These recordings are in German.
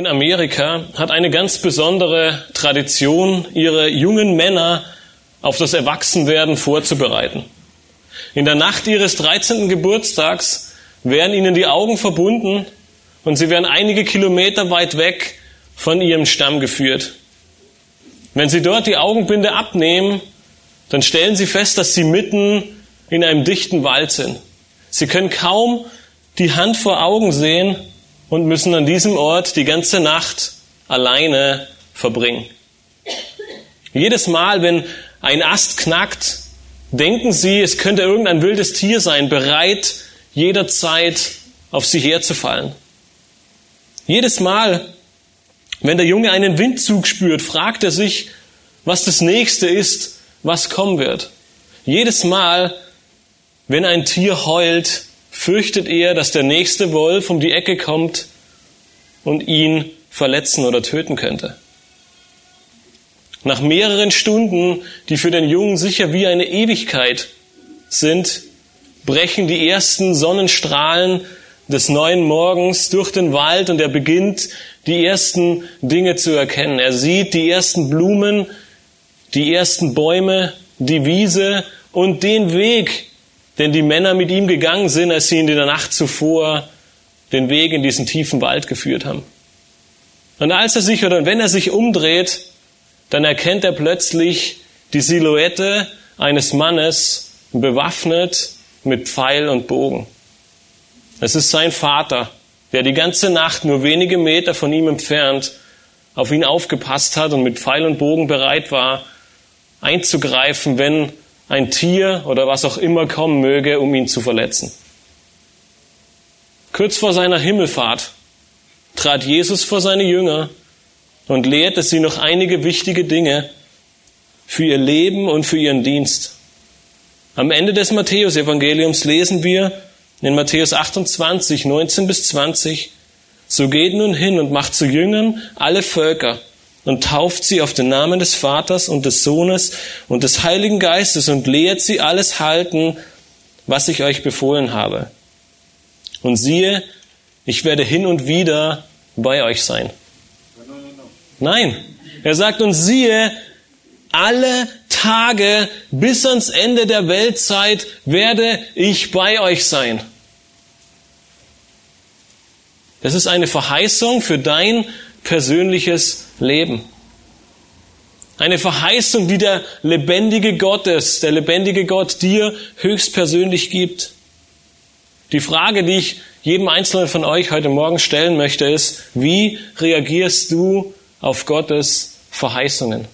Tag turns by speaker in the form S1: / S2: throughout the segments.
S1: In Amerika hat eine ganz besondere Tradition, ihre jungen Männer auf das Erwachsenwerden vorzubereiten. In der Nacht ihres 13. Geburtstags werden ihnen die Augen verbunden und sie werden einige Kilometer weit weg von ihrem Stamm geführt. Wenn sie dort die Augenbinde abnehmen, dann stellen sie fest, dass sie mitten in einem dichten Wald sind. Sie können kaum die Hand vor Augen sehen und müssen an diesem Ort die ganze Nacht alleine verbringen. Jedes Mal, wenn ein Ast knackt, denken sie, es könnte irgendein wildes Tier sein, bereit jederzeit auf sie herzufallen. Jedes Mal, wenn der Junge einen Windzug spürt, fragt er sich, was das nächste ist, was kommen wird. Jedes Mal, wenn ein Tier heult, fürchtet er, dass der nächste Wolf um die Ecke kommt und ihn verletzen oder töten könnte. Nach mehreren Stunden, die für den Jungen sicher wie eine Ewigkeit sind, brechen die ersten Sonnenstrahlen des neuen Morgens durch den Wald und er beginnt, die ersten Dinge zu erkennen. Er sieht die ersten Blumen, die ersten Bäume, die Wiese und den Weg, den die Männer mit ihm gegangen sind, als sie in der Nacht zuvor den Weg in diesen tiefen Wald geführt haben. Und als er sich oder wenn er sich umdreht, dann erkennt er plötzlich die Silhouette eines Mannes bewaffnet mit Pfeil und Bogen. Es ist sein Vater, der die ganze Nacht nur wenige Meter von ihm entfernt auf ihn aufgepasst hat und mit Pfeil und Bogen bereit war, einzugreifen, wenn ein Tier oder was auch immer kommen möge, um ihn zu verletzen. Kurz vor seiner Himmelfahrt trat Jesus vor seine Jünger und lehrte sie noch einige wichtige Dinge für ihr Leben und für ihren Dienst. Am Ende des Matthäusevangeliums lesen wir in Matthäus 28, 19 bis 20, so geht nun hin und macht zu Jüngern alle Völker und tauft sie auf den Namen des Vaters und des Sohnes und des Heiligen Geistes und lehrt sie alles halten, was ich euch befohlen habe. Und siehe, ich werde hin und wieder bei euch sein. Nein, er sagt uns, siehe, alle Tage bis ans Ende der Weltzeit werde ich bei euch sein. Das ist eine Verheißung für dein persönliches Leben. Eine Verheißung, die der lebendige Gott ist, der lebendige Gott dir höchstpersönlich gibt. Die Frage, die ich jedem Einzelnen von euch heute Morgen stellen möchte, ist, wie reagierst du auf Gottes Verheißungen?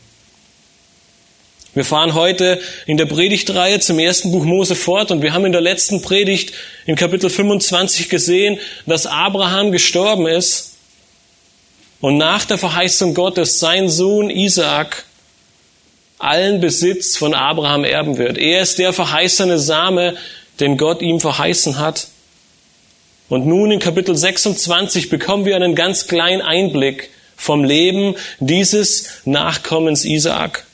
S1: Wir fahren heute in der Predigtreihe zum ersten Buch Mose fort und wir haben in der letzten Predigt in Kapitel 25 gesehen, dass Abraham gestorben ist und nach der Verheißung Gottes sein Sohn Isaak allen Besitz von Abraham erben wird. Er ist der verheißene Same, den Gott ihm verheißen hat. Und nun in Kapitel 26 bekommen wir einen ganz kleinen Einblick vom Leben dieses Nachkommens Isaak.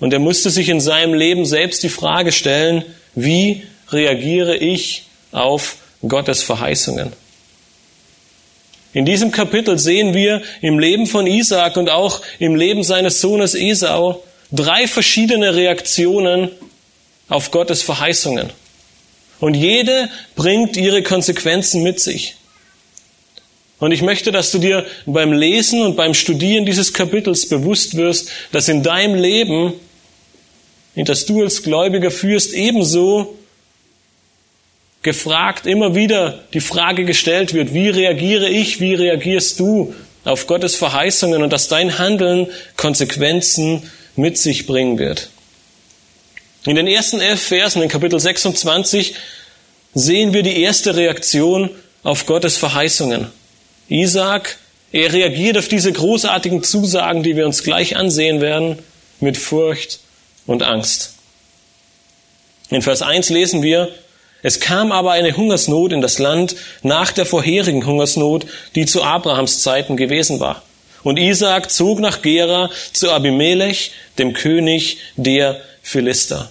S1: Und er musste sich in seinem Leben selbst die Frage stellen, wie reagiere ich auf Gottes Verheißungen? In diesem Kapitel sehen wir im Leben von Isaak und auch im Leben seines Sohnes Esau drei verschiedene Reaktionen auf Gottes Verheißungen. Und jede bringt ihre Konsequenzen mit sich. Und ich möchte, dass du dir beim Lesen und beim Studieren dieses Kapitels bewusst wirst, dass in deinem Leben, in das du als Gläubiger führst, ebenso gefragt, immer wieder die Frage gestellt wird, wie reagiere ich, wie reagierst du auf Gottes Verheißungen und dass dein Handeln Konsequenzen mit sich bringen wird. In den ersten elf Versen in Kapitel 26 sehen wir die erste Reaktion auf Gottes Verheißungen. Isaac Er reagiert auf diese großartigen Zusagen, die wir uns gleich ansehen werden, mit Furcht und Angst. In Vers 1 lesen wir, es kam aber eine Hungersnot in das Land nach der vorherigen Hungersnot, die zu Abrahams Zeiten gewesen war. Und Isaak zog nach Gera zu Abimelech, dem König der Philister.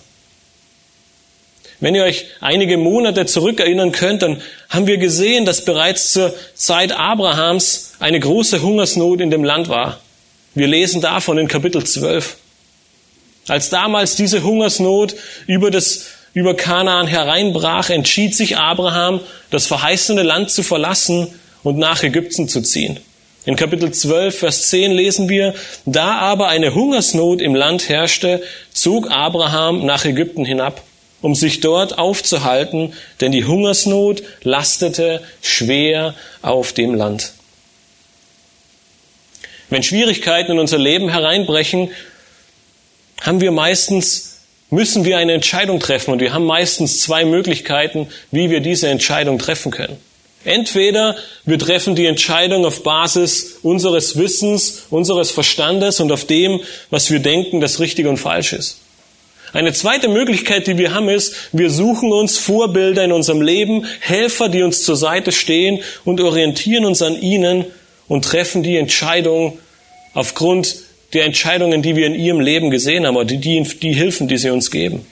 S1: Wenn ihr euch einige Monate zurückerinnern könnt, dann haben wir gesehen, dass bereits zur Zeit Abrahams eine große Hungersnot in dem Land war. Wir lesen davon in Kapitel 12. Als damals diese Hungersnot über das über Kanaan hereinbrach, entschied sich Abraham, das verheißene Land zu verlassen und nach Ägypten zu ziehen. In Kapitel 12, Vers 10 lesen wir, da aber eine Hungersnot im Land herrschte, zog Abraham nach Ägypten hinab um sich dort aufzuhalten, denn die Hungersnot lastete schwer auf dem Land. Wenn Schwierigkeiten in unser Leben hereinbrechen, haben wir meistens, müssen wir eine Entscheidung treffen und wir haben meistens zwei Möglichkeiten, wie wir diese Entscheidung treffen können. Entweder wir treffen die Entscheidung auf Basis unseres Wissens, unseres Verstandes und auf dem, was wir denken, das richtig und falsch ist. Eine zweite Möglichkeit, die wir haben, ist, wir suchen uns Vorbilder in unserem Leben, Helfer, die uns zur Seite stehen und orientieren uns an ihnen und treffen die Entscheidung aufgrund der Entscheidungen, die wir in ihrem Leben gesehen haben, oder die, die, die Hilfen, die sie uns geben.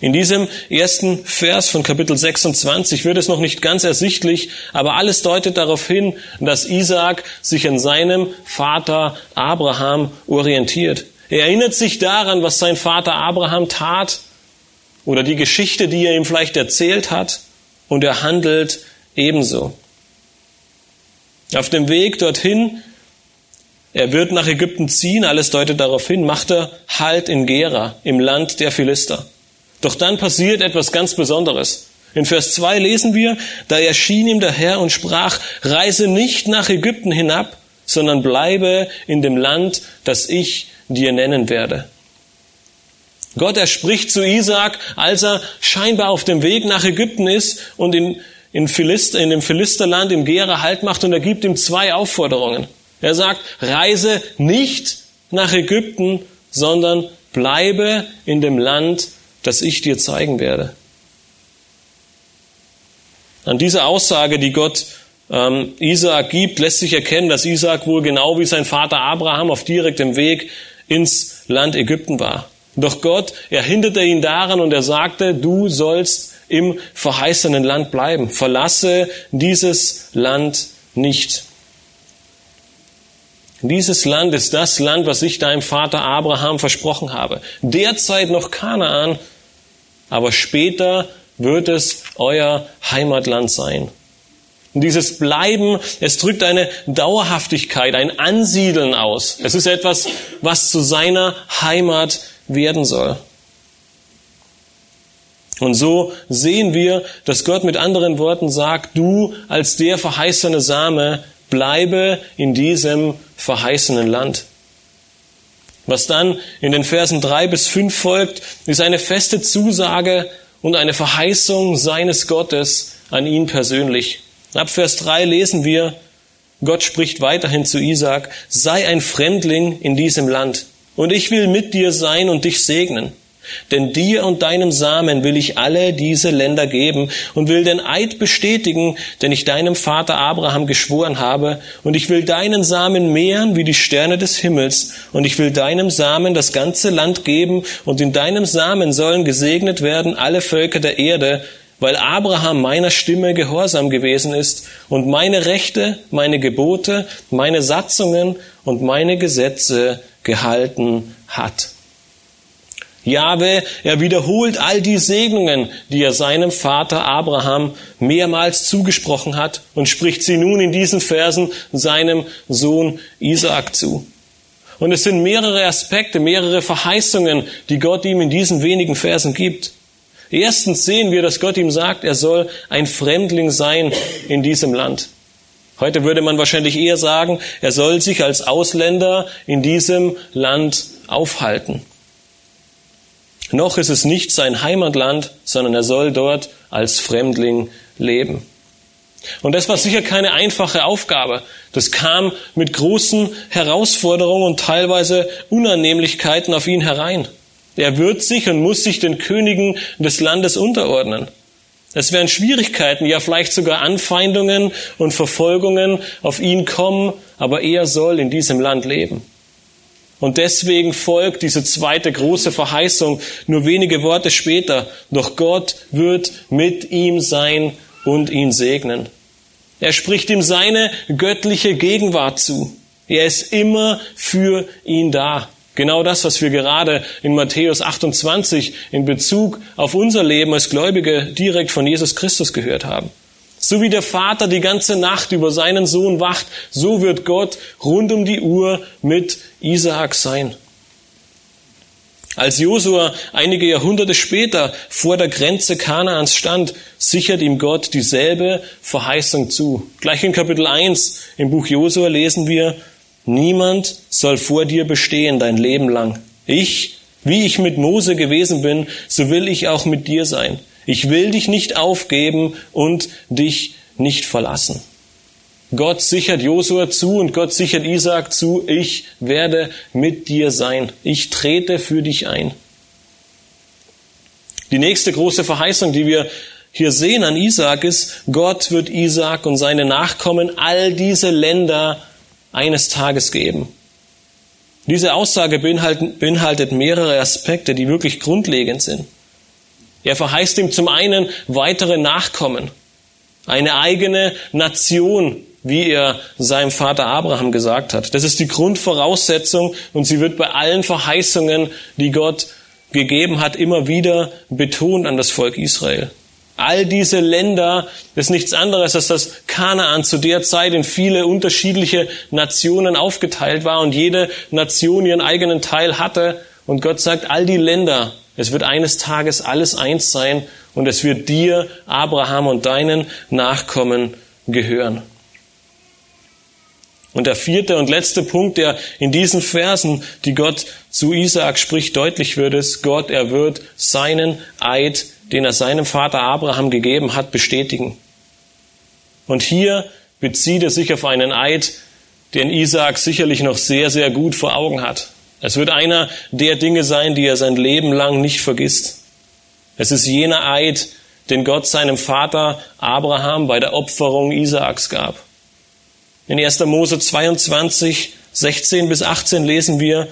S1: In diesem ersten Vers von Kapitel 26 wird es noch nicht ganz ersichtlich, aber alles deutet darauf hin, dass Isaac sich an seinem Vater Abraham orientiert. Er erinnert sich daran, was sein Vater Abraham tat oder die Geschichte, die er ihm vielleicht erzählt hat, und er handelt ebenso. Auf dem Weg dorthin, er wird nach Ägypten ziehen, alles deutet darauf hin, macht er Halt in Gera, im Land der Philister. Doch dann passiert etwas ganz Besonderes. In Vers 2 lesen wir, da erschien ihm der Herr und sprach, reise nicht nach Ägypten hinab, sondern bleibe in dem Land, das ich dir nennen werde. Gott, er spricht zu Isaac, als er scheinbar auf dem Weg nach Ägypten ist und in, in, Philister, in dem Philisterland im Gera Halt macht und er gibt ihm zwei Aufforderungen. Er sagt, reise nicht nach Ägypten, sondern bleibe in dem Land, das ich dir zeigen werde. An dieser Aussage, die Gott ähm, Isaak gibt, lässt sich erkennen, dass Isaak wohl genau wie sein Vater Abraham auf direktem Weg ins Land Ägypten war. Doch Gott, er hinderte ihn daran und er sagte, du sollst im verheißenen Land bleiben. Verlasse dieses Land nicht. Dieses Land ist das Land, was ich deinem Vater Abraham versprochen habe. Derzeit noch Kanaan, aber später wird es euer Heimatland sein. Und dieses Bleiben, es drückt eine Dauerhaftigkeit, ein Ansiedeln aus. Es ist etwas, was zu seiner Heimat werden soll. Und so sehen wir, dass Gott mit anderen Worten sagt, du als der verheißene Same bleibe in diesem verheißenen Land. Was dann in den Versen drei bis fünf folgt, ist eine feste Zusage und eine Verheißung seines Gottes an ihn persönlich. Ab Vers 3 lesen wir, Gott spricht weiterhin zu Isaac, sei ein Fremdling in diesem Land, und ich will mit dir sein und dich segnen. Denn dir und deinem Samen will ich alle diese Länder geben und will den Eid bestätigen, den ich deinem Vater Abraham geschworen habe, und ich will deinen Samen mehren wie die Sterne des Himmels, und ich will deinem Samen das ganze Land geben, und in deinem Samen sollen gesegnet werden alle Völker der Erde, weil Abraham meiner Stimme gehorsam gewesen ist und meine Rechte, meine Gebote, meine Satzungen und meine Gesetze gehalten hat. Jahwe, er wiederholt all die Segnungen, die er seinem Vater Abraham mehrmals zugesprochen hat und spricht sie nun in diesen Versen seinem Sohn Isaak zu. Und es sind mehrere Aspekte, mehrere Verheißungen, die Gott ihm in diesen wenigen Versen gibt. Erstens sehen wir, dass Gott ihm sagt, er soll ein Fremdling sein in diesem Land. Heute würde man wahrscheinlich eher sagen, er soll sich als Ausländer in diesem Land aufhalten. Noch ist es nicht sein Heimatland, sondern er soll dort als Fremdling leben. Und das war sicher keine einfache Aufgabe. Das kam mit großen Herausforderungen und teilweise Unannehmlichkeiten auf ihn herein. Er wird sich und muss sich den Königen des Landes unterordnen. Es werden Schwierigkeiten, ja vielleicht sogar Anfeindungen und Verfolgungen auf ihn kommen, aber er soll in diesem Land leben. Und deswegen folgt diese zweite große Verheißung nur wenige Worte später. Doch Gott wird mit ihm sein und ihn segnen. Er spricht ihm seine göttliche Gegenwart zu. Er ist immer für ihn da. Genau das, was wir gerade in Matthäus 28 in Bezug auf unser Leben als Gläubige direkt von Jesus Christus gehört haben. So wie der Vater die ganze Nacht über seinen Sohn wacht, so wird Gott rund um die Uhr mit Isaak sein. Als Josua einige Jahrhunderte später vor der Grenze Kanaans stand, sichert ihm Gott dieselbe Verheißung zu. Gleich in Kapitel 1 im Buch Josua lesen wir, Niemand soll vor dir bestehen dein Leben lang. Ich, wie ich mit Mose gewesen bin, so will ich auch mit dir sein. Ich will dich nicht aufgeben und dich nicht verlassen. Gott sichert Josua zu und Gott sichert Isaac zu, ich werde mit dir sein. Ich trete für dich ein. Die nächste große Verheißung, die wir hier sehen an Isaac ist, Gott wird Isaac und seine Nachkommen all diese Länder eines Tages geben. Diese Aussage beinhaltet mehrere Aspekte, die wirklich grundlegend sind. Er verheißt ihm zum einen weitere Nachkommen, eine eigene Nation, wie er seinem Vater Abraham gesagt hat. Das ist die Grundvoraussetzung und sie wird bei allen Verheißungen, die Gott gegeben hat, immer wieder betont an das Volk Israel. All diese Länder ist nichts anderes, als dass Kanaan zu der Zeit in viele unterschiedliche Nationen aufgeteilt war und jede Nation ihren eigenen Teil hatte. Und Gott sagt, all die Länder, es wird eines Tages alles eins sein und es wird dir, Abraham und deinen Nachkommen gehören. Und der vierte und letzte Punkt, der in diesen Versen, die Gott zu Isaak spricht, deutlich wird, ist, Gott, er wird seinen Eid, den er seinem Vater Abraham gegeben hat, bestätigen. Und hier bezieht er sich auf einen Eid, den Isaak sicherlich noch sehr, sehr gut vor Augen hat. Es wird einer der Dinge sein, die er sein Leben lang nicht vergisst. Es ist jener Eid, den Gott seinem Vater Abraham bei der Opferung Isaaks gab. In 1. Mose 22, 16 bis 18 lesen wir,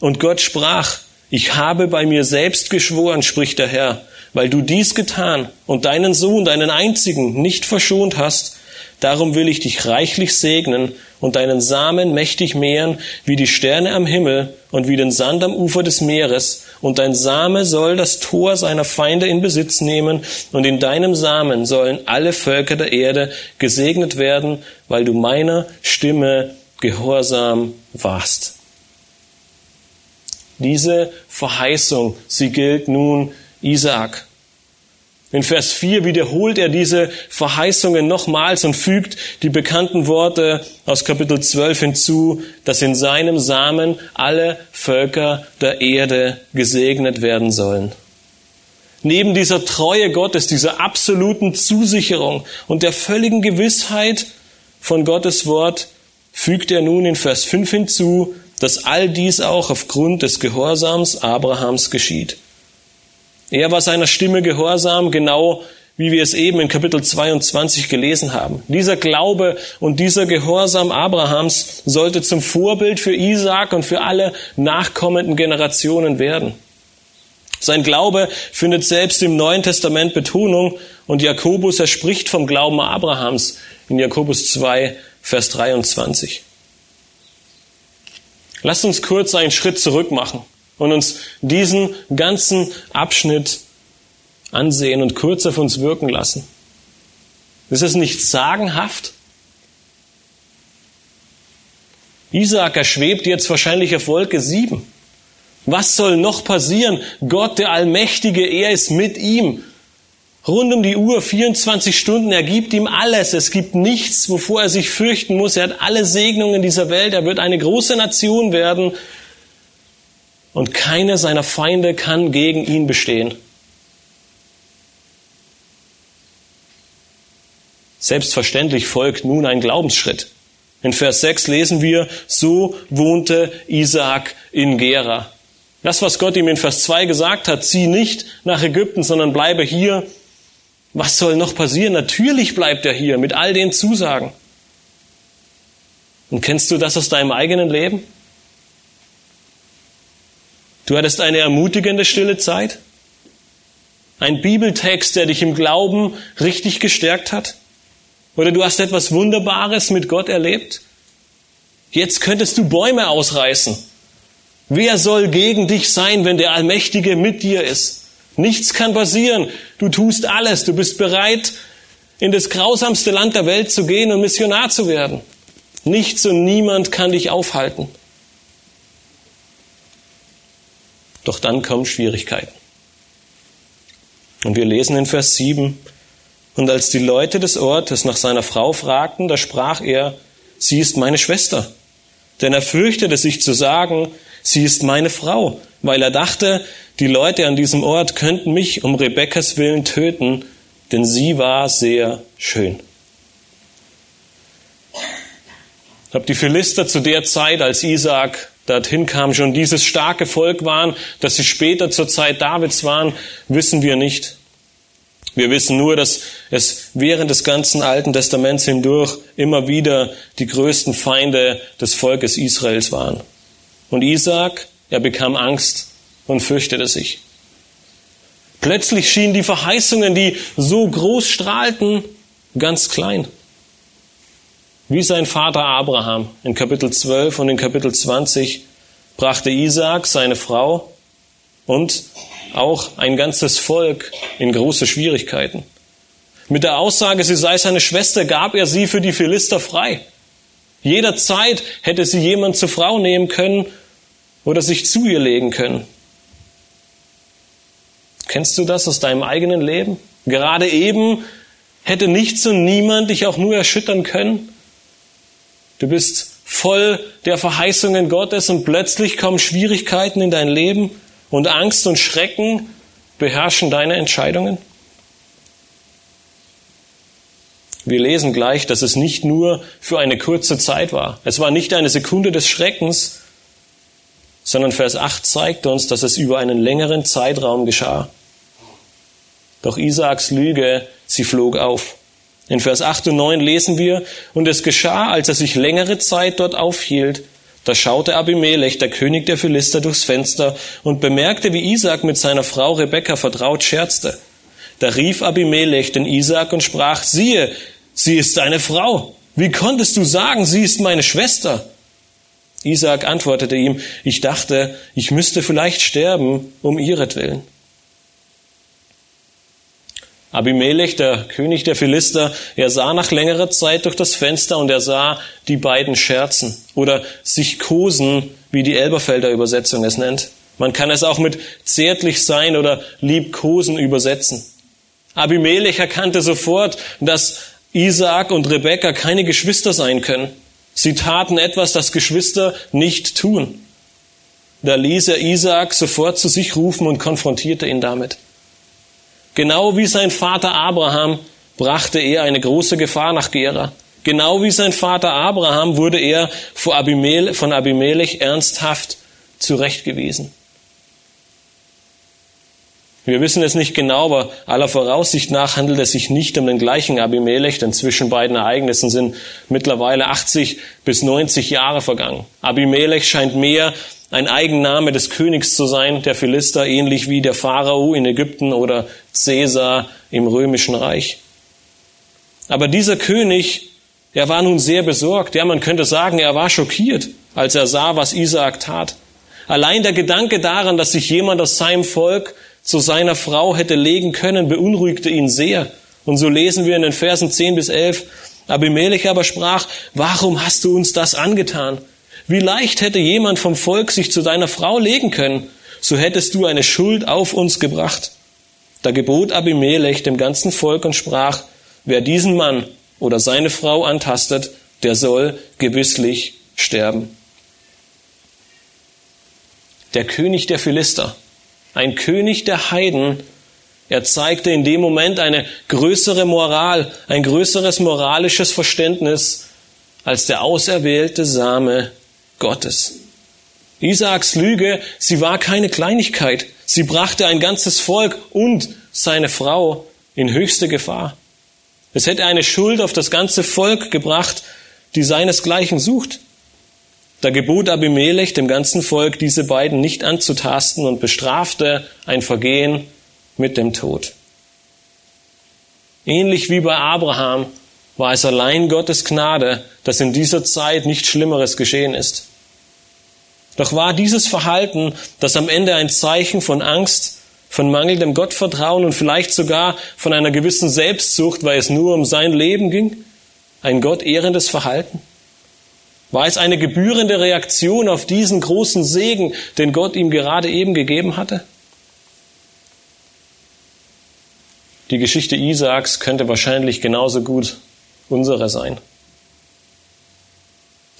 S1: und Gott sprach, ich habe bei mir selbst geschworen, spricht der Herr, weil du dies getan und deinen Sohn, deinen einzigen, nicht verschont hast, darum will ich dich reichlich segnen und deinen Samen mächtig mehren wie die Sterne am Himmel und wie den Sand am Ufer des Meeres, und dein Same soll das Tor seiner Feinde in Besitz nehmen, und in deinem Samen sollen alle Völker der Erde gesegnet werden, weil du meiner Stimme gehorsam warst. Diese Verheißung, sie gilt nun Isaak. In Vers 4 wiederholt er diese Verheißungen nochmals und fügt die bekannten Worte aus Kapitel 12 hinzu, dass in seinem Samen alle Völker der Erde gesegnet werden sollen. Neben dieser Treue Gottes, dieser absoluten Zusicherung und der völligen Gewissheit von Gottes Wort, fügt er nun in Vers 5 hinzu, dass all dies auch aufgrund des Gehorsams Abrahams geschieht. Er war seiner Stimme gehorsam, genau wie wir es eben in Kapitel 22 gelesen haben. Dieser Glaube und dieser Gehorsam Abrahams sollte zum Vorbild für Isaak und für alle nachkommenden Generationen werden. Sein Glaube findet selbst im Neuen Testament Betonung und Jakobus, er spricht vom Glauben Abrahams in Jakobus 2, Vers 23. Lasst uns kurz einen Schritt zurück machen und uns diesen ganzen Abschnitt ansehen und kurz auf uns wirken lassen. Ist es nicht sagenhaft? Isaak erschwebt jetzt wahrscheinlich auf Wolke 7. Was soll noch passieren? Gott, der Allmächtige, er ist mit ihm. Rund um die Uhr, 24 Stunden, er gibt ihm alles. Es gibt nichts, wovor er sich fürchten muss. Er hat alle Segnungen dieser Welt. Er wird eine große Nation werden und keiner seiner Feinde kann gegen ihn bestehen. Selbstverständlich folgt nun ein Glaubensschritt. In Vers 6 lesen wir, so wohnte Isaak in Gera. Das, was Gott ihm in Vers 2 gesagt hat, zieh nicht nach Ägypten, sondern bleibe hier. Was soll noch passieren? Natürlich bleibt er hier mit all den Zusagen. Und kennst du das aus deinem eigenen Leben? Du hattest eine ermutigende stille Zeit? Ein Bibeltext, der dich im Glauben richtig gestärkt hat? Oder du hast etwas Wunderbares mit Gott erlebt? Jetzt könntest du Bäume ausreißen. Wer soll gegen dich sein, wenn der Allmächtige mit dir ist? Nichts kann passieren. Du tust alles. Du bist bereit, in das grausamste Land der Welt zu gehen und Missionar zu werden. Nichts und niemand kann dich aufhalten. Doch dann kommen Schwierigkeiten. Und wir lesen in Vers 7, und als die Leute des Ortes nach seiner Frau fragten, da sprach er, sie ist meine Schwester. Denn er fürchtete sich zu sagen, sie ist meine Frau, weil er dachte, die Leute an diesem Ort könnten mich um Rebekkas willen töten, denn sie war sehr schön. Ob die Philister zu der Zeit, als Isaak dorthin kam, schon dieses starke Volk waren, dass sie später zur Zeit Davids waren, wissen wir nicht. Wir wissen nur, dass es während des ganzen Alten Testaments hindurch immer wieder die größten Feinde des Volkes Israels waren. Und Isaak, er bekam Angst und fürchtete sich. Plötzlich schienen die Verheißungen, die so groß strahlten, ganz klein wie sein Vater Abraham in Kapitel 12 und in Kapitel 20 brachte Isaak seine Frau und auch ein ganzes Volk in große Schwierigkeiten. Mit der Aussage, sie sei seine Schwester, gab er sie für die Philister frei. Jederzeit hätte sie jemand zur Frau nehmen können oder sich zu ihr legen können. Kennst du das aus deinem eigenen Leben? Gerade eben hätte nichts und niemand dich auch nur erschüttern können. Du bist voll der Verheißungen Gottes und plötzlich kommen Schwierigkeiten in dein Leben und Angst und Schrecken beherrschen deine Entscheidungen. Wir lesen gleich, dass es nicht nur für eine kurze Zeit war. Es war nicht eine Sekunde des Schreckens, sondern Vers 8 zeigt uns, dass es über einen längeren Zeitraum geschah. Doch Isaaks Lüge, sie flog auf. In Vers 8 und 9 lesen wir, und es geschah, als er sich längere Zeit dort aufhielt, da schaute Abimelech, der König der Philister, durchs Fenster und bemerkte, wie Isaac mit seiner Frau Rebekka vertraut scherzte. Da rief Abimelech den Isaac und sprach, siehe, sie ist deine Frau. Wie konntest du sagen, sie ist meine Schwester? Isaac antwortete ihm, ich dachte, ich müsste vielleicht sterben um ihretwillen. Abimelech, der König der Philister, er sah nach längerer Zeit durch das Fenster und er sah die beiden scherzen oder sich kosen, wie die Elberfelder Übersetzung es nennt. Man kann es auch mit zärtlich sein oder liebkosen übersetzen. Abimelech erkannte sofort, dass Isaak und Rebekka keine Geschwister sein können. Sie taten etwas, das Geschwister nicht tun. Da ließ er Isaak sofort zu sich rufen und konfrontierte ihn damit. Genau wie sein Vater Abraham brachte er eine große Gefahr nach Gera. Genau wie sein Vater Abraham wurde er von Abimelech ernsthaft zurechtgewiesen. Wir wissen es nicht genau, aber aller Voraussicht nach handelt es sich nicht um den gleichen Abimelech, denn zwischen beiden Ereignissen sind mittlerweile 80 bis 90 Jahre vergangen. Abimelech scheint mehr ein Eigenname des Königs zu sein, der Philister, ähnlich wie der Pharao in Ägypten oder Caesar im römischen Reich. Aber dieser König, er war nun sehr besorgt. Ja, man könnte sagen, er war schockiert, als er sah, was Isaak tat. Allein der Gedanke daran, dass sich jemand aus seinem Volk zu seiner Frau hätte legen können, beunruhigte ihn sehr. Und so lesen wir in den Versen 10 bis 11, Abimelech aber sprach, warum hast du uns das angetan? Wie leicht hätte jemand vom Volk sich zu deiner Frau legen können, so hättest du eine Schuld auf uns gebracht. Da gebot Abimelech dem ganzen Volk und sprach, wer diesen Mann oder seine Frau antastet, der soll gewisslich sterben. Der König der Philister, ein König der Heiden, Er zeigte in dem Moment eine größere Moral, ein größeres moralisches Verständnis als der auserwählte Same Gottes. Isaaks Lüge, sie war keine Kleinigkeit. Sie brachte ein ganzes Volk und seine Frau in höchste Gefahr. Es hätte eine Schuld auf das ganze Volk gebracht, die seinesgleichen sucht. Da gebot Abimelech dem ganzen Volk, diese beiden nicht anzutasten und bestrafte ein Vergehen mit dem Tod. Ähnlich wie bei Abraham war es allein Gottes Gnade, dass in dieser Zeit nichts Schlimmeres geschehen ist. Doch war dieses Verhalten, das am Ende ein Zeichen von Angst, von mangelndem Gottvertrauen und vielleicht sogar von einer gewissen Selbstsucht, weil es nur um sein Leben ging, ein gottehrendes Verhalten? War es eine gebührende Reaktion auf diesen großen Segen, den Gott ihm gerade eben gegeben hatte? Die Geschichte Isaaks könnte wahrscheinlich genauso gut unsere sein.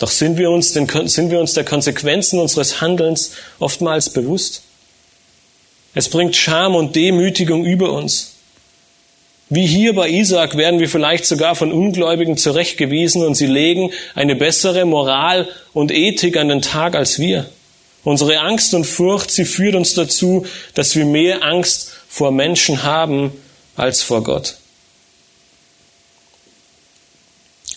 S1: Doch sind wir uns, den, sind wir uns der Konsequenzen unseres Handelns oftmals bewusst? Es bringt Scham und Demütigung über uns. Wie hier bei Isaac werden wir vielleicht sogar von Ungläubigen zurechtgewiesen und sie legen eine bessere Moral und Ethik an den Tag als wir. Unsere Angst und Furcht, sie führt uns dazu, dass wir mehr Angst vor Menschen haben als vor Gott.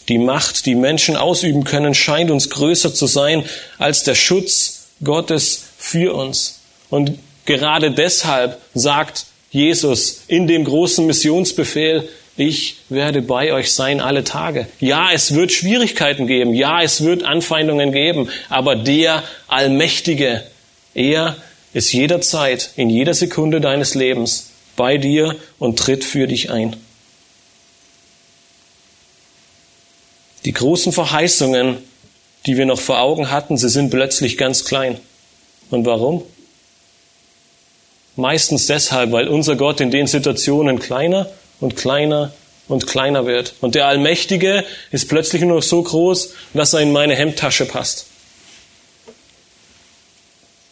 S1: Die Macht, die Menschen ausüben können, scheint uns größer zu sein als der Schutz Gottes für uns. Und gerade deshalb sagt Jesus in dem großen Missionsbefehl, ich werde bei euch sein alle Tage. Ja, es wird Schwierigkeiten geben. Ja, es wird Anfeindungen geben. Aber der Allmächtige, er ist jederzeit, in jeder Sekunde deines Lebens bei dir und tritt für dich ein. Die großen Verheißungen, die wir noch vor Augen hatten, sie sind plötzlich ganz klein. Und warum? Meistens deshalb, weil unser Gott in den Situationen kleiner und kleiner und kleiner wird. Und der Allmächtige ist plötzlich nur noch so groß, dass er in meine Hemdtasche passt.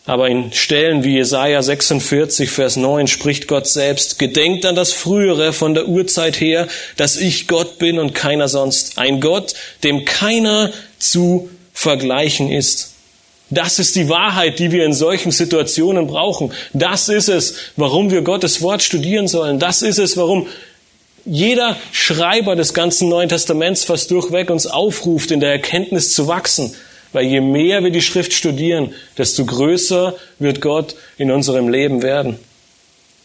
S1: Aber in Stellen wie Jesaja 46, Vers 9 spricht Gott selbst, gedenkt an das Frühere von der Urzeit her, dass ich Gott bin und keiner sonst. Ein Gott, dem keiner zu vergleichen ist. Das ist die Wahrheit, die wir in solchen Situationen brauchen. Das ist es, warum wir Gottes Wort studieren sollen. Das ist es, warum jeder Schreiber des ganzen Neuen Testaments fast durchweg uns aufruft, in der Erkenntnis zu wachsen. Weil je mehr wir die Schrift studieren, desto größer wird Gott in unserem Leben werden.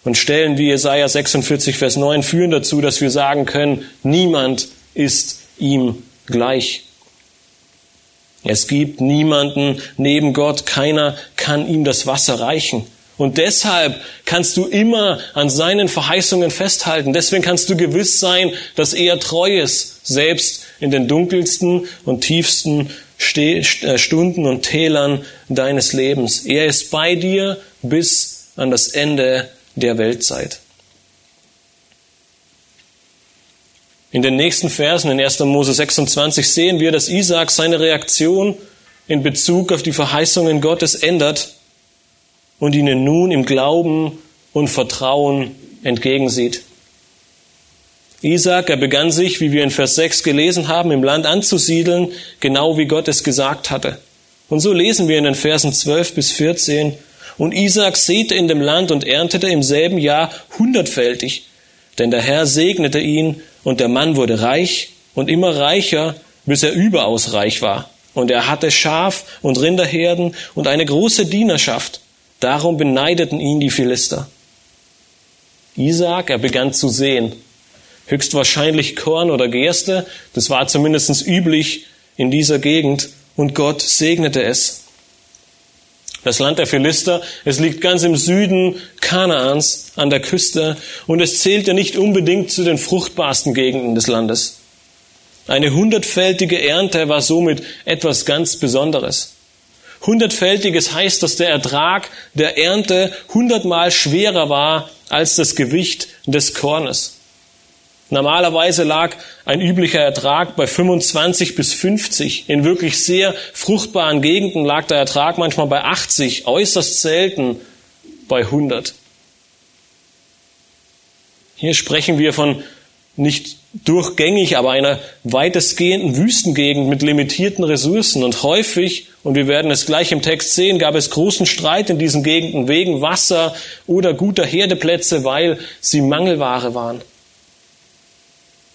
S1: Und Stellen wie Jesaja 46, Vers 9 führen dazu, dass wir sagen können, niemand ist ihm gleich. Es gibt niemanden neben Gott, keiner kann ihm das Wasser reichen. Und deshalb kannst du immer an seinen Verheißungen festhalten. Deswegen kannst du gewiss sein, dass er treu ist, selbst in den dunkelsten und tiefsten Stunden und Tälern deines Lebens. Er ist bei dir bis an das Ende der Weltzeit. In den nächsten Versen in 1. Mose 26 sehen wir, dass Isaac seine Reaktion in Bezug auf die Verheißungen Gottes ändert und ihnen nun im Glauben und Vertrauen entgegensieht. Isaac, er begann sich, wie wir in Vers 6 gelesen haben, im Land anzusiedeln, genau wie Gott es gesagt hatte. Und so lesen wir in den Versen 12 bis 14, und Isaac säte in dem Land und erntete im selben Jahr hundertfältig, denn der Herr segnete ihn, und der Mann wurde reich und immer reicher, bis er überaus reich war. Und er hatte Schaf und Rinderherden und eine große Dienerschaft. Darum beneideten ihn die Philister. Isaac, er begann zu sehen, höchstwahrscheinlich Korn oder Gerste. Das war zumindest üblich in dieser Gegend und Gott segnete es. Das Land der Philister, es liegt ganz im Süden Kanaans an der Küste und es zählte nicht unbedingt zu den fruchtbarsten Gegenden des Landes. Eine hundertfältige Ernte war somit etwas ganz Besonderes. Hundertfältiges heißt, dass der Ertrag der Ernte hundertmal schwerer war als das Gewicht des Kornes. Normalerweise lag ein üblicher Ertrag bei 25 bis 50. In wirklich sehr fruchtbaren Gegenden lag der Ertrag manchmal bei 80, äußerst selten bei 100. Hier sprechen wir von nicht durchgängig, aber einer weitestgehenden Wüstengegend mit limitierten Ressourcen. Und häufig, und wir werden es gleich im Text sehen, gab es großen Streit in diesen Gegenden wegen Wasser oder guter Herdeplätze, weil sie Mangelware waren.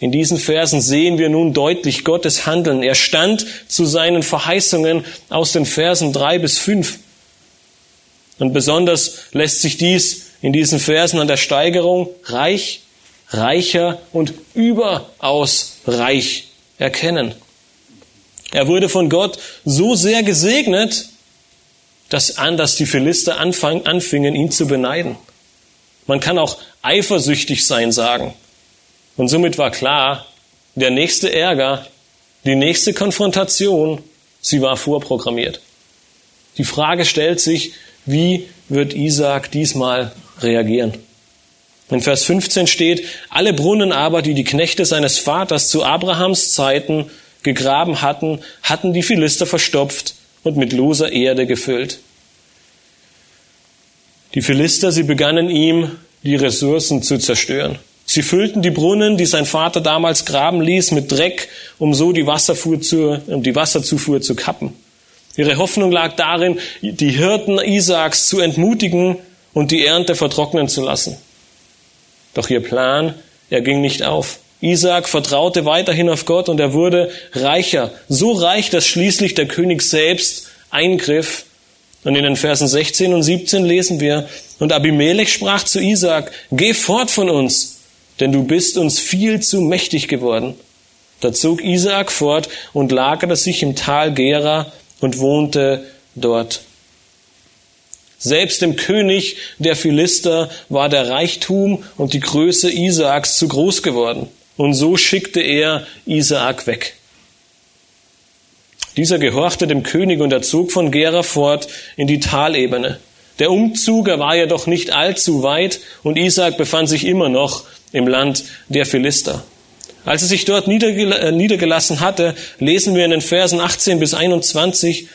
S1: In diesen Versen sehen wir nun deutlich Gottes Handeln. Er stand zu seinen Verheißungen aus den Versen drei bis fünf. Und besonders lässt sich dies in diesen Versen an der Steigerung reich, reicher und überaus reich erkennen. Er wurde von Gott so sehr gesegnet, dass anders die Philister anfingen, ihn zu beneiden. Man kann auch eifersüchtig sein sagen. Und somit war klar, der nächste Ärger, die nächste Konfrontation, sie war vorprogrammiert. Die Frage stellt sich, wie wird Isaac diesmal reagieren? In Vers 15 steht, alle Brunnen aber, die die Knechte seines Vaters zu Abrahams Zeiten gegraben hatten, hatten die Philister verstopft und mit loser Erde gefüllt. Die Philister, sie begannen ihm, die Ressourcen zu zerstören. Sie füllten die Brunnen, die sein Vater damals graben ließ, mit Dreck, um so die, Wasserfuhr zu, um die Wasserzufuhr zu kappen. Ihre Hoffnung lag darin, die Hirten Isaaks zu entmutigen und die Ernte vertrocknen zu lassen. Doch ihr Plan, er ging nicht auf. Isaak vertraute weiterhin auf Gott und er wurde reicher, so reich, dass schließlich der König selbst eingriff. Und in den Versen 16 und 17 lesen wir, und Abimelech sprach zu Isaak, geh fort von uns, denn du bist uns viel zu mächtig geworden. Da zog Isaak fort und lagerte sich im Tal Gera und wohnte dort. Selbst dem König der Philister war der Reichtum und die Größe Isaaks zu groß geworden. Und so schickte er Isaak weg. Dieser gehorchte dem König und er zog von Gera fort in die Talebene. Der Umzug, er war jedoch nicht allzu weit und Isaak befand sich immer noch im Land der Philister. Als er sich dort äh, niedergelassen hatte, lesen wir in den Versen 18 bis 21,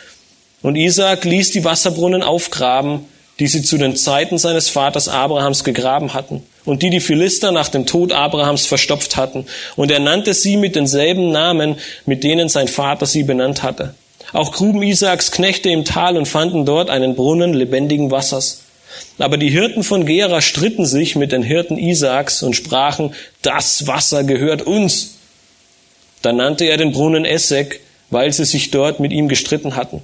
S1: und Isaak ließ die Wasserbrunnen aufgraben, die sie zu den Zeiten seines Vaters Abrahams gegraben hatten und die die Philister nach dem Tod Abrahams verstopft hatten. Und er nannte sie mit denselben Namen, mit denen sein Vater sie benannt hatte. Auch gruben Isaaks Knechte im Tal und fanden dort einen Brunnen lebendigen Wassers. Aber die Hirten von Gera stritten sich mit den Hirten Isaaks und sprachen, das Wasser gehört uns. Da nannte er den Brunnen Essek, weil sie sich dort mit ihm gestritten hatten.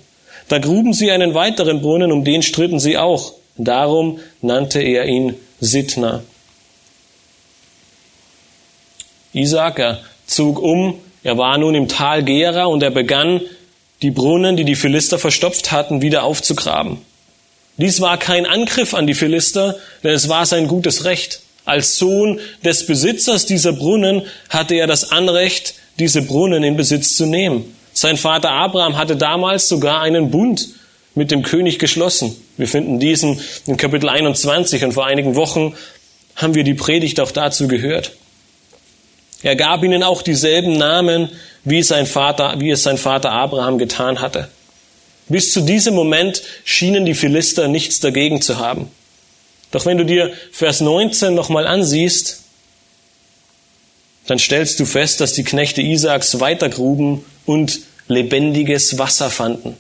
S1: Da gruben sie einen weiteren Brunnen, um den stritten sie auch. Darum nannte er ihn Sitna. Isaak, er zog um, er war nun im Tal Gera und er begann, die Brunnen, die die Philister verstopft hatten, wieder aufzugraben. Dies war kein Angriff an die Philister, denn es war sein gutes Recht. Als Sohn des Besitzers dieser Brunnen hatte er das Anrecht, diese Brunnen in Besitz zu nehmen. Sein Vater Abraham hatte damals sogar einen Bund mit dem König geschlossen. Wir finden diesen in Kapitel 21 und vor einigen Wochen haben wir die Predigt auch dazu gehört. Er gab ihnen auch dieselben Namen, wie, sein Vater, wie es sein Vater Abraham getan hatte. Bis zu diesem Moment schienen die Philister nichts dagegen zu haben. Doch wenn du dir Vers 19 nochmal ansiehst, dann stellst du fest, dass die Knechte Isaaks weitergruben und lebendiges Wasser fanden.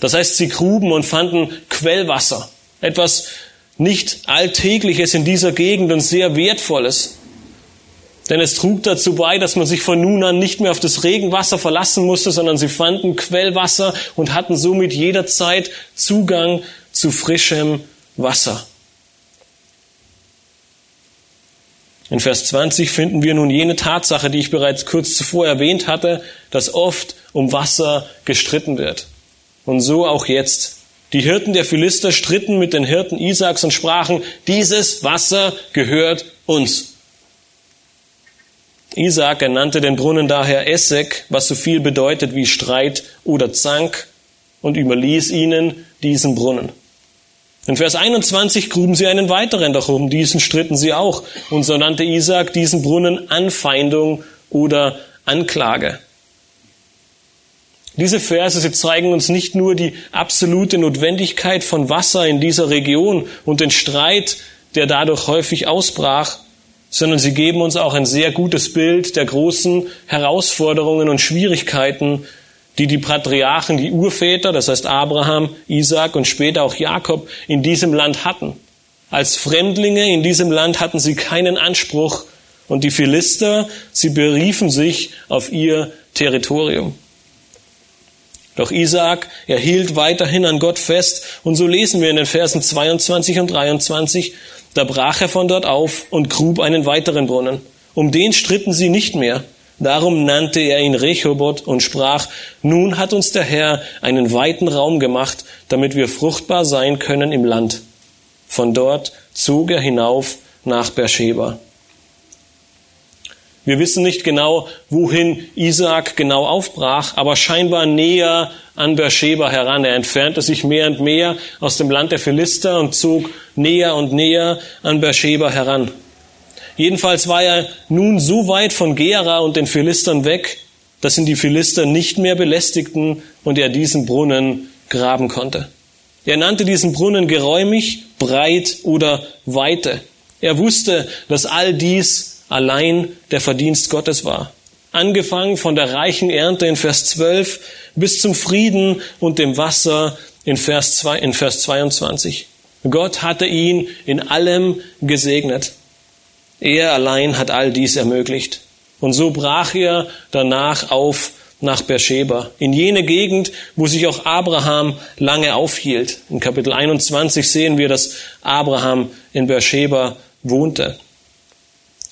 S1: Das heißt, sie gruben und fanden Quellwasser. Etwas nicht Alltägliches in dieser Gegend und sehr Wertvolles. Denn es trug dazu bei, dass man sich von nun an nicht mehr auf das Regenwasser verlassen musste, sondern sie fanden Quellwasser und hatten somit jederzeit Zugang zu frischem Wasser. In Vers 20 finden wir nun jene Tatsache, die ich bereits kurz zuvor erwähnt hatte, dass oft um Wasser gestritten wird. Und so auch jetzt. Die Hirten der Philister stritten mit den Hirten Isaaks und sprachen, dieses Wasser gehört uns. Isaac ernannte den Brunnen daher Essek, was so viel bedeutet wie Streit oder Zank, und überließ ihnen diesen Brunnen. In Vers 21 gruben sie einen weiteren, doch um diesen stritten sie auch. Und so nannte Isaac diesen Brunnen Anfeindung oder Anklage. Diese Verse, sie zeigen uns nicht nur die absolute Notwendigkeit von Wasser in dieser Region und den Streit, der dadurch häufig ausbrach, sondern sie geben uns auch ein sehr gutes Bild der großen Herausforderungen und Schwierigkeiten, die die Patriarchen, die Urväter, das heißt Abraham, Isaac und später auch Jakob in diesem Land hatten. Als Fremdlinge in diesem Land hatten sie keinen Anspruch und die Philister, sie beriefen sich auf ihr Territorium. Doch Isaac, er hielt weiterhin an Gott fest und so lesen wir in den Versen 22 und 23, da brach er von dort auf und grub einen weiteren Brunnen. Um den stritten sie nicht mehr. Darum nannte er ihn Rechobot und sprach, nun hat uns der Herr einen weiten Raum gemacht, damit wir fruchtbar sein können im Land. Von dort zog er hinauf nach Beersheba. Wir wissen nicht genau, wohin Isaak genau aufbrach, aber scheinbar näher an Beersheba heran. Er entfernte sich mehr und mehr aus dem Land der Philister und zog näher und näher an Beersheba heran. Jedenfalls war er nun so weit von Gera und den Philistern weg, dass ihn die Philister nicht mehr belästigten und er diesen Brunnen graben konnte. Er nannte diesen Brunnen geräumig, breit oder weite. Er wusste, dass all dies allein der Verdienst Gottes war. Angefangen von der reichen Ernte in Vers 12 bis zum Frieden und dem Wasser in Vers, 2, in Vers 22. Gott hatte ihn in allem gesegnet. Er allein hat all dies ermöglicht. Und so brach er danach auf nach Beersheba, in jene Gegend, wo sich auch Abraham lange aufhielt. In Kapitel 21 sehen wir, dass Abraham in Beersheba wohnte.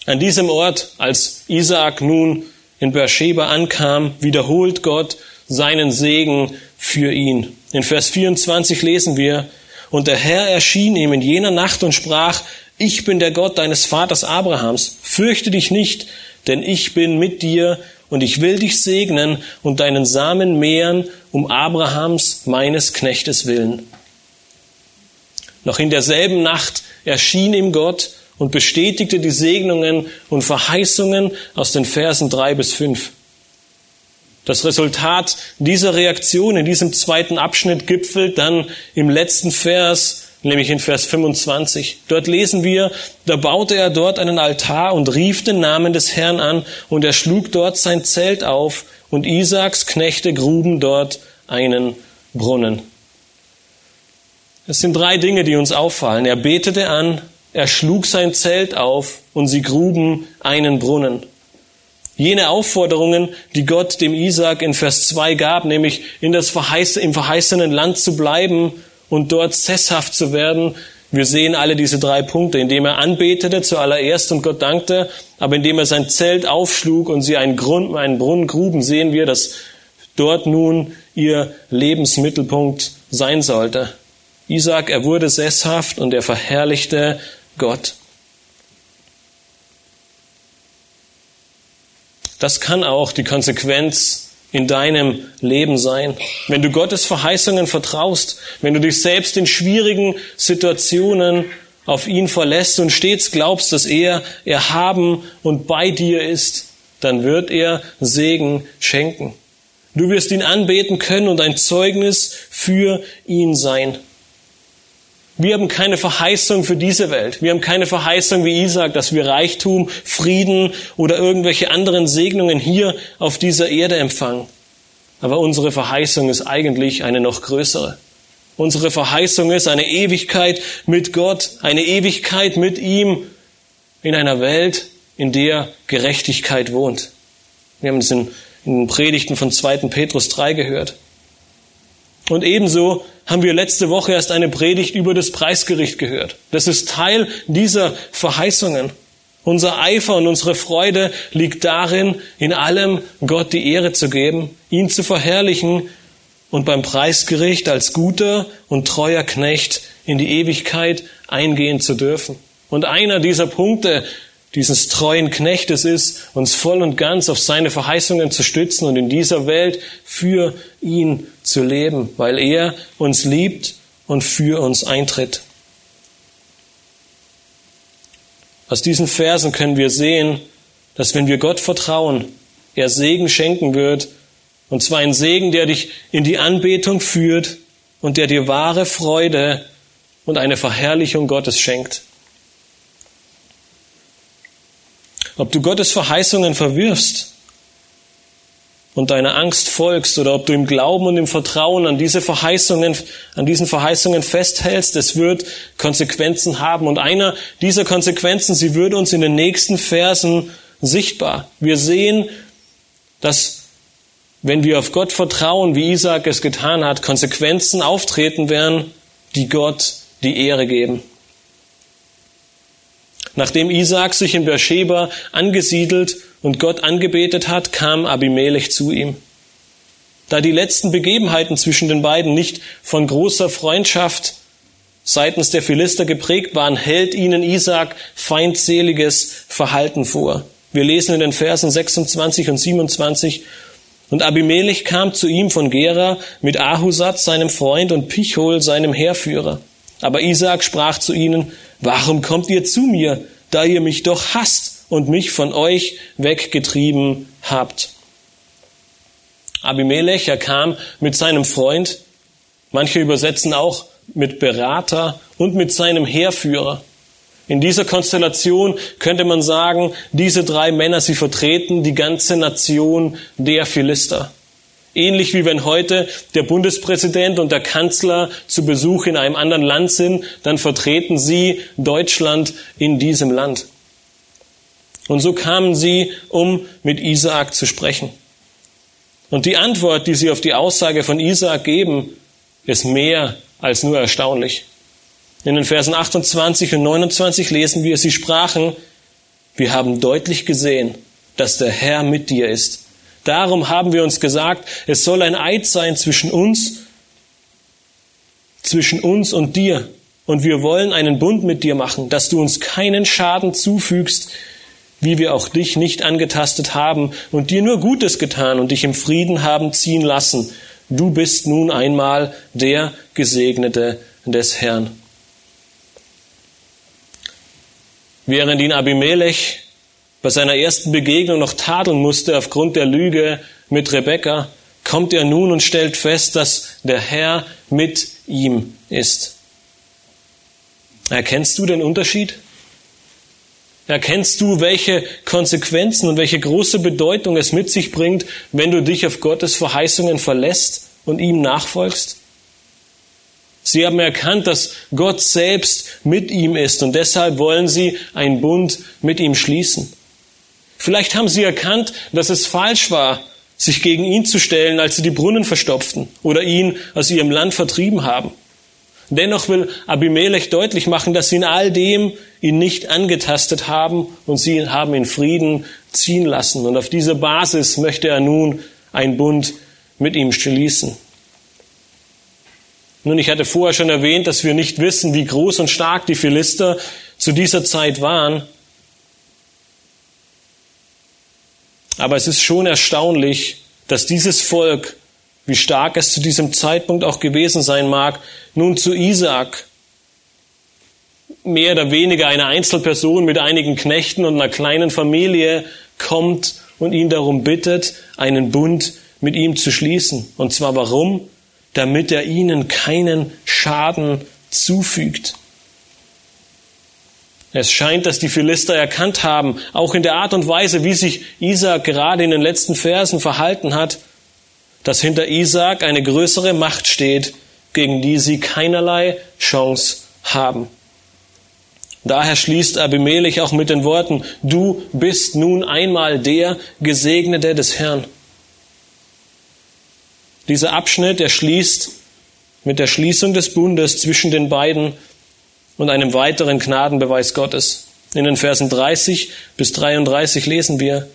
S1: An diesem Ort, als Isaak nun in Beersheba ankam, wiederholt Gott seinen Segen für ihn. In Vers 24 lesen wir, und der Herr erschien ihm in jener Nacht und sprach, ich bin der Gott deines Vaters Abrahams, fürchte dich nicht, denn ich bin mit dir und ich will dich segnen und deinen Samen mehren um Abrahams, meines Knechtes willen. Noch in derselben Nacht erschien ihm Gott und bestätigte die Segnungen und Verheißungen aus den Versen drei bis fünf. Das Resultat dieser Reaktion in diesem zweiten Abschnitt gipfelt dann im letzten Vers, nämlich in Vers 25. Dort lesen wir, da baute er dort einen Altar und rief den Namen des Herrn an und er schlug dort sein Zelt auf und Isaaks Knechte gruben dort einen Brunnen. Es sind drei Dinge, die uns auffallen. Er betete an, er schlug sein Zelt auf und sie gruben einen Brunnen. Jene Aufforderungen, die Gott dem Isaak in Vers 2 gab, nämlich in das verheiß im verheißenen Land zu bleiben und dort sesshaft zu werden. Wir sehen alle diese drei Punkte, indem er anbetete zuallererst und Gott dankte, aber indem er sein Zelt aufschlug und sie einen, Grund, einen Brunnen gruben, sehen wir, dass dort nun ihr Lebensmittelpunkt sein sollte. Isaac, er wurde sesshaft und er verherrlichte Gott. Das kann auch die Konsequenz in deinem Leben sein. Wenn du Gottes Verheißungen vertraust, wenn du dich selbst in schwierigen Situationen auf ihn verlässt und stets glaubst, dass er erhaben und bei dir ist, dann wird er Segen schenken. Du wirst ihn anbeten können und ein Zeugnis für ihn sein. Wir haben keine Verheißung für diese Welt. Wir haben keine Verheißung wie Isaac, dass wir Reichtum, Frieden oder irgendwelche anderen Segnungen hier auf dieser Erde empfangen. Aber unsere Verheißung ist eigentlich eine noch größere. Unsere Verheißung ist eine Ewigkeit mit Gott, eine Ewigkeit mit ihm in einer Welt, in der Gerechtigkeit wohnt. Wir haben es in, in den Predigten von 2. Petrus 3 gehört. Und ebenso haben wir letzte Woche erst eine Predigt über das Preisgericht gehört. Das ist Teil dieser Verheißungen. Unser Eifer und unsere Freude liegt darin, in allem Gott die Ehre zu geben, ihn zu verherrlichen und beim Preisgericht als guter und treuer Knecht in die Ewigkeit eingehen zu dürfen. Und einer dieser Punkte, dieses treuen Knechtes ist, uns voll und ganz auf seine Verheißungen zu stützen und in dieser Welt für ihn zu leben, weil er uns liebt und für uns eintritt. Aus diesen Versen können wir sehen, dass wenn wir Gott vertrauen, er Segen schenken wird, und zwar ein Segen, der dich in die Anbetung führt und der dir wahre Freude und eine Verherrlichung Gottes schenkt. ob du Gottes Verheißungen verwirfst und deiner Angst folgst oder ob du im Glauben und im Vertrauen an diese Verheißungen, an diesen Verheißungen festhältst, es wird Konsequenzen haben. Und einer dieser Konsequenzen, sie wird uns in den nächsten Versen sichtbar. Wir sehen, dass wenn wir auf Gott vertrauen, wie Isaac es getan hat, Konsequenzen auftreten werden, die Gott die Ehre geben. Nachdem Isaac sich in Beersheba angesiedelt und Gott angebetet hat, kam Abimelech zu ihm. Da die letzten Begebenheiten zwischen den beiden nicht von großer Freundschaft seitens der Philister geprägt waren, hält ihnen Isaac feindseliges Verhalten vor. Wir lesen in den Versen 26 und 27, und Abimelech kam zu ihm von Gera mit Ahusat, seinem Freund, und Pichol, seinem Heerführer. Aber Isaac sprach zu ihnen, warum kommt ihr zu mir, da ihr mich doch hasst und mich von euch weggetrieben habt. Abimelech, er kam mit seinem Freund, manche übersetzen auch mit Berater und mit seinem Heerführer. In dieser Konstellation könnte man sagen, diese drei Männer, sie vertreten die ganze Nation der Philister. Ähnlich wie wenn heute der Bundespräsident und der Kanzler zu Besuch in einem anderen Land sind, dann vertreten sie Deutschland in diesem Land. Und so kamen sie, um mit Isaak zu sprechen. Und die Antwort, die sie auf die Aussage von Isaak geben, ist mehr als nur erstaunlich. In den Versen 28 und 29 lesen wir, sie sprachen, wir haben deutlich gesehen, dass der Herr mit dir ist. Darum haben wir uns gesagt, es soll ein Eid sein zwischen uns, zwischen uns und dir. Und wir wollen einen Bund mit dir machen, dass du uns keinen Schaden zufügst, wie wir auch dich nicht angetastet haben und dir nur Gutes getan und dich im Frieden haben ziehen lassen. Du bist nun einmal der Gesegnete des Herrn. Während ihn Abimelech bei seiner ersten Begegnung noch tadeln musste aufgrund der Lüge mit Rebekka, kommt er nun und stellt fest, dass der Herr mit ihm ist. Erkennst du den Unterschied? Erkennst du, welche Konsequenzen und welche große Bedeutung es mit sich bringt, wenn du dich auf Gottes Verheißungen verlässt und ihm nachfolgst? Sie haben erkannt, dass Gott selbst mit ihm ist und deshalb wollen sie einen Bund mit ihm schließen. Vielleicht haben sie erkannt, dass es falsch war, sich gegen ihn zu stellen, als sie die Brunnen verstopften oder ihn aus ihrem Land vertrieben haben. Dennoch will Abimelech deutlich machen, dass sie in all dem ihn nicht angetastet haben und sie haben in Frieden ziehen lassen. Und auf dieser Basis möchte er nun einen Bund mit ihm schließen. Nun, ich hatte vorher schon erwähnt, dass wir nicht wissen, wie groß und stark die Philister zu dieser Zeit waren. Aber es ist schon erstaunlich, dass dieses Volk wie stark es zu diesem Zeitpunkt auch gewesen sein mag, nun zu Isaak, mehr oder weniger eine Einzelperson mit einigen Knechten und einer kleinen Familie, kommt und ihn darum bittet, einen Bund mit ihm zu schließen. Und zwar warum? Damit er ihnen keinen Schaden zufügt. Es scheint, dass die Philister erkannt haben, auch in der Art und Weise, wie sich Isaac gerade in den letzten Versen verhalten hat, dass hinter Isaak eine größere Macht steht, gegen die sie keinerlei Chance haben. Daher schließt Abimelech auch mit den Worten, du bist nun einmal der Gesegnete des Herrn. Dieser Abschnitt, er schließt mit der Schließung des Bundes zwischen den beiden und einem weiteren Gnadenbeweis Gottes. In den Versen 30 bis 33 lesen wir,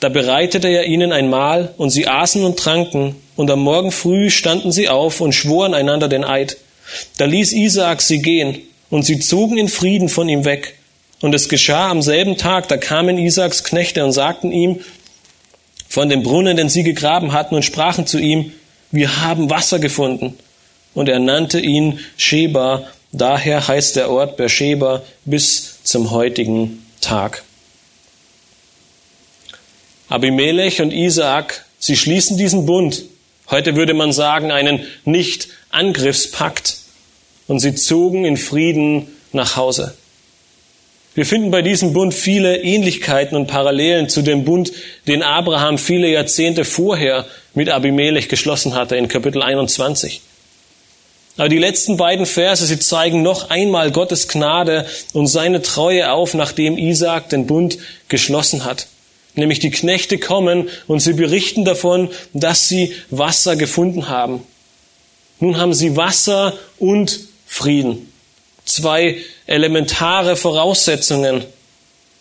S1: da bereitete er ihnen ein Mahl, und sie aßen und tranken, und am Morgen früh standen sie auf und schworen einander den Eid. Da ließ Isaak sie gehen, und sie zogen in Frieden von ihm weg. Und es geschah am selben Tag, da kamen Isaaks Knechte und sagten ihm von dem Brunnen, den sie gegraben hatten, und sprachen zu ihm, wir haben Wasser gefunden. Und er nannte ihn Sheba, daher heißt der Ort Beersheba bis zum heutigen Tag. Abimelech und Isaak, sie schließen diesen Bund. Heute würde man sagen, einen Nicht-Angriffspakt. Und sie zogen in Frieden nach Hause. Wir finden bei diesem Bund viele Ähnlichkeiten und Parallelen zu dem Bund, den Abraham viele Jahrzehnte vorher mit Abimelech geschlossen hatte in Kapitel 21. Aber die letzten beiden Verse, sie zeigen noch einmal Gottes Gnade und seine Treue auf, nachdem Isaak den Bund geschlossen hat. Nämlich die Knechte kommen und sie berichten davon, dass sie Wasser gefunden haben. Nun haben sie Wasser und Frieden. Zwei elementare Voraussetzungen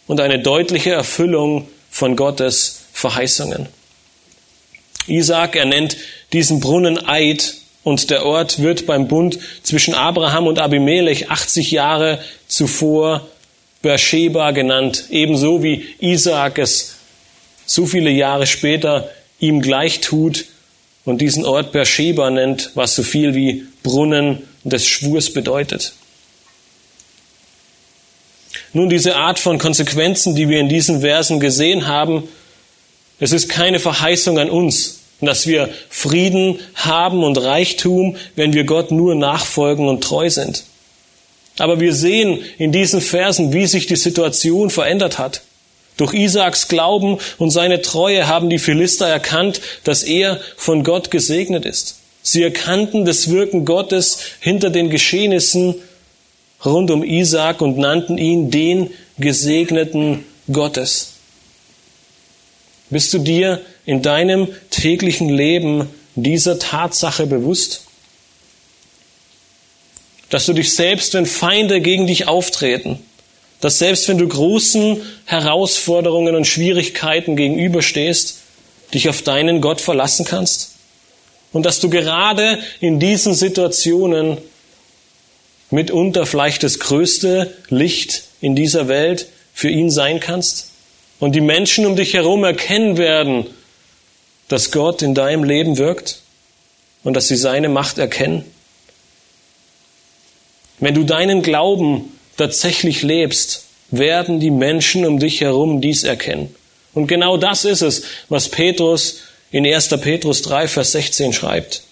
S1: und eine deutliche Erfüllung von Gottes Verheißungen. Isaac, er nennt diesen Brunnen Eid und der Ort wird beim Bund zwischen Abraham und Abimelech 80 Jahre zuvor Beersheba genannt, ebenso wie Isaac es so viele Jahre später ihm gleich tut und diesen Ort Beersheba nennt, was so viel wie Brunnen des Schwurs bedeutet. Nun, diese Art von Konsequenzen, die wir in diesen Versen gesehen haben, es ist keine Verheißung an uns, dass wir Frieden haben und Reichtum, wenn wir Gott nur nachfolgen und treu sind. Aber wir sehen in diesen Versen, wie sich die Situation verändert hat. Durch Isaaks Glauben und seine Treue haben die Philister erkannt, dass er von Gott gesegnet ist. Sie erkannten das Wirken Gottes hinter den Geschehnissen rund um Isaak und nannten ihn den Gesegneten Gottes. Bist du dir in deinem täglichen Leben dieser Tatsache bewusst? Dass du dich selbst, wenn Feinde gegen dich auftreten, dass selbst wenn du großen Herausforderungen und Schwierigkeiten gegenüberstehst, dich auf deinen Gott verlassen kannst? Und dass du gerade in diesen Situationen mitunter vielleicht das größte Licht in dieser Welt für ihn sein kannst? Und die Menschen um dich herum erkennen werden, dass Gott in deinem Leben wirkt und dass sie seine Macht erkennen? Wenn du deinen Glauben tatsächlich lebst, werden die Menschen um dich herum dies erkennen. Und genau das ist es, was Petrus in 1. Petrus 3, Vers 16 schreibt.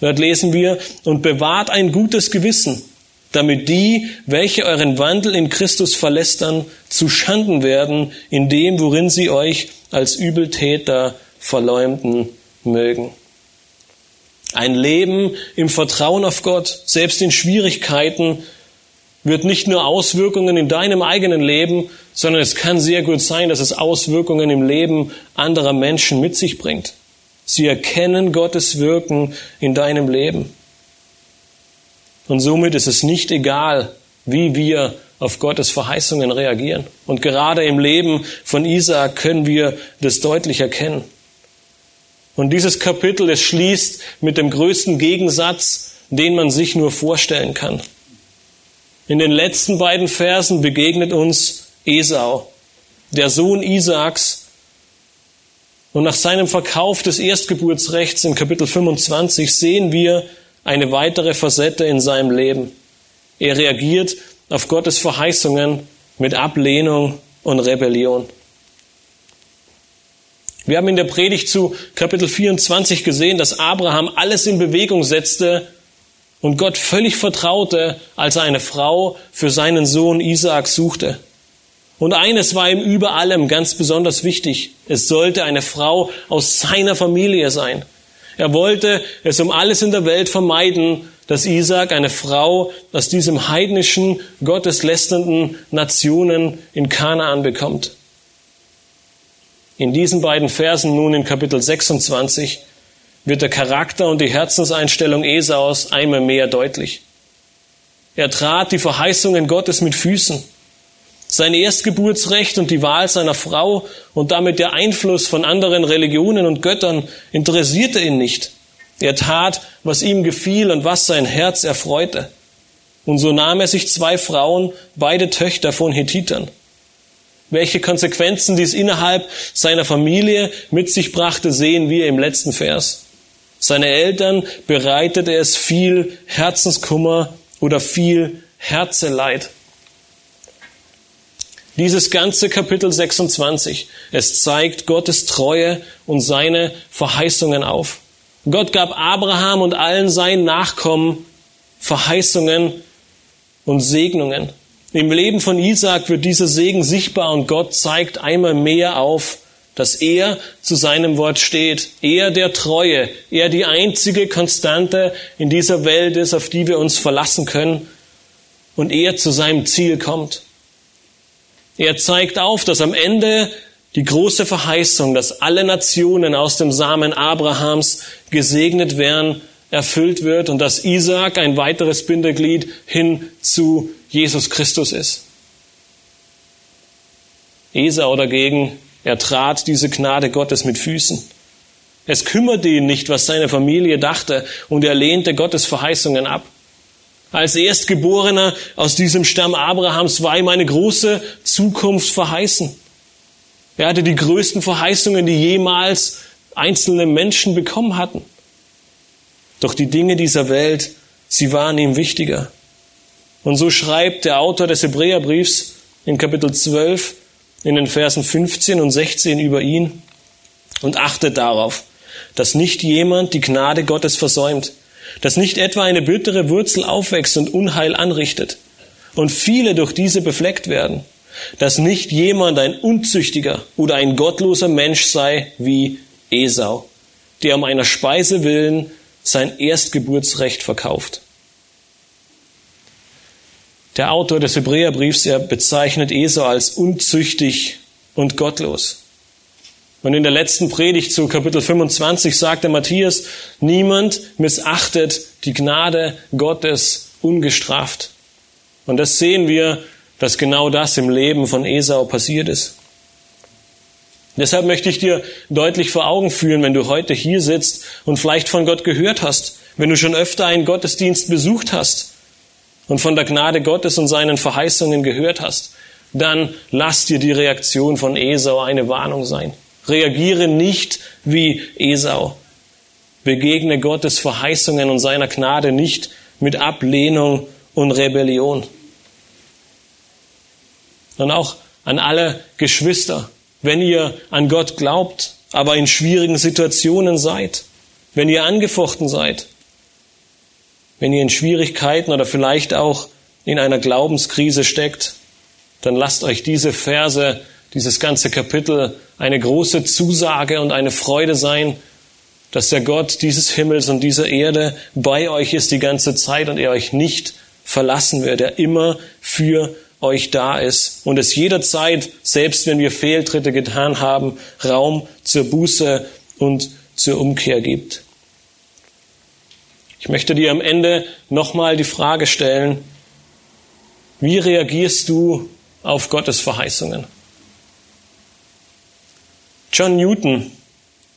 S1: Dort lesen wir, und bewahrt ein gutes Gewissen, damit die, welche euren Wandel in Christus verlästern, zu Schanden werden in dem, worin sie euch als Übeltäter verleumden mögen. Ein Leben im Vertrauen auf Gott, selbst in Schwierigkeiten, wird nicht nur Auswirkungen in deinem eigenen Leben, sondern es kann sehr gut sein, dass es Auswirkungen im Leben anderer Menschen mit sich bringt. Sie erkennen Gottes Wirken in deinem Leben. Und somit ist es nicht egal, wie wir auf Gottes Verheißungen reagieren. Und gerade im Leben von Isaac können wir das deutlich erkennen. Und dieses Kapitel, es schließt mit dem größten Gegensatz, den man sich nur vorstellen kann. In den letzten beiden Versen begegnet uns Esau, der Sohn Isaaks. Und nach seinem Verkauf des Erstgeburtsrechts in Kapitel 25 sehen wir, eine weitere Facette in seinem Leben. Er reagiert auf Gottes Verheißungen mit Ablehnung und Rebellion. Wir haben in der Predigt zu Kapitel 24 gesehen, dass Abraham alles in Bewegung setzte und Gott völlig vertraute, als er eine Frau für seinen Sohn Isaak suchte. Und eines war ihm über allem ganz besonders wichtig. Es sollte eine Frau aus seiner Familie sein. Er wollte es um alles in der Welt vermeiden, dass Isaac eine Frau aus diesem heidnischen, gotteslästernden Nationen in Kanaan bekommt. In diesen beiden Versen nun in Kapitel 26 wird der Charakter und die Herzenseinstellung Esaus einmal mehr deutlich. Er trat die Verheißungen Gottes mit Füßen. Sein Erstgeburtsrecht und die Wahl seiner Frau und damit der Einfluss von anderen Religionen und Göttern interessierte ihn nicht. Er tat, was ihm gefiel und was sein Herz erfreute. Und so nahm er sich zwei Frauen, beide Töchter von Hethitern. Welche Konsequenzen dies innerhalb seiner Familie mit sich brachte, sehen wir im letzten Vers. Seine Eltern bereitete es viel Herzenskummer oder viel Herzeleid. Dieses ganze Kapitel 26, es zeigt Gottes Treue und seine Verheißungen auf. Gott gab Abraham und allen seinen Nachkommen Verheißungen und Segnungen. Im Leben von Isaac wird dieser Segen sichtbar und Gott zeigt einmal mehr auf, dass er zu seinem Wort steht. Er der Treue, er die einzige Konstante in dieser Welt ist, auf die wir uns verlassen können und er zu seinem Ziel kommt. Er zeigt auf, dass am Ende die große Verheißung, dass alle Nationen aus dem Samen Abrahams gesegnet werden, erfüllt wird und dass Isaac ein weiteres Bindeglied hin zu Jesus Christus ist. Esau dagegen, er trat diese Gnade Gottes mit Füßen. Es kümmerte ihn nicht, was seine Familie dachte, und er lehnte Gottes Verheißungen ab. Als Erstgeborener aus diesem Stamm Abrahams war ihm eine große Zukunft verheißen. Er hatte die größten Verheißungen, die jemals einzelne Menschen bekommen hatten. Doch die Dinge dieser Welt, sie waren ihm wichtiger. Und so schreibt der Autor des Hebräerbriefs in Kapitel 12 in den Versen 15 und 16 über ihn und achtet darauf, dass nicht jemand die Gnade Gottes versäumt, dass nicht etwa eine bittere Wurzel aufwächst und Unheil anrichtet und viele durch diese befleckt werden, dass nicht jemand ein unzüchtiger oder ein gottloser Mensch sei wie Esau, der um einer Speise willen sein Erstgeburtsrecht verkauft. Der Autor des Hebräerbriefs, er bezeichnet Esau als unzüchtig und gottlos. Und in der letzten Predigt zu Kapitel 25 sagte Matthias, niemand missachtet die Gnade Gottes ungestraft. Und das sehen wir, dass genau das im Leben von Esau passiert ist. Deshalb möchte ich dir deutlich vor Augen führen, wenn du heute hier sitzt und vielleicht von Gott gehört hast, wenn du schon öfter einen Gottesdienst besucht hast und von der Gnade Gottes und seinen Verheißungen gehört hast, dann lass dir die Reaktion von Esau eine Warnung sein. Reagiere nicht wie Esau. Begegne Gottes Verheißungen und seiner Gnade nicht mit Ablehnung und Rebellion. Und auch an alle Geschwister, wenn ihr an Gott glaubt, aber in schwierigen Situationen seid, wenn ihr angefochten seid, wenn ihr in Schwierigkeiten oder vielleicht auch in einer Glaubenskrise steckt, dann lasst euch diese Verse, dieses ganze Kapitel eine große Zusage und eine Freude sein, dass der Gott dieses Himmels und dieser Erde bei euch ist die ganze Zeit und er euch nicht verlassen wird, er immer für euch da ist und es jederzeit, selbst wenn wir Fehltritte getan haben, Raum zur Buße und zur Umkehr gibt. Ich möchte dir am Ende nochmal die Frage stellen, wie reagierst du auf Gottes Verheißungen? John Newton,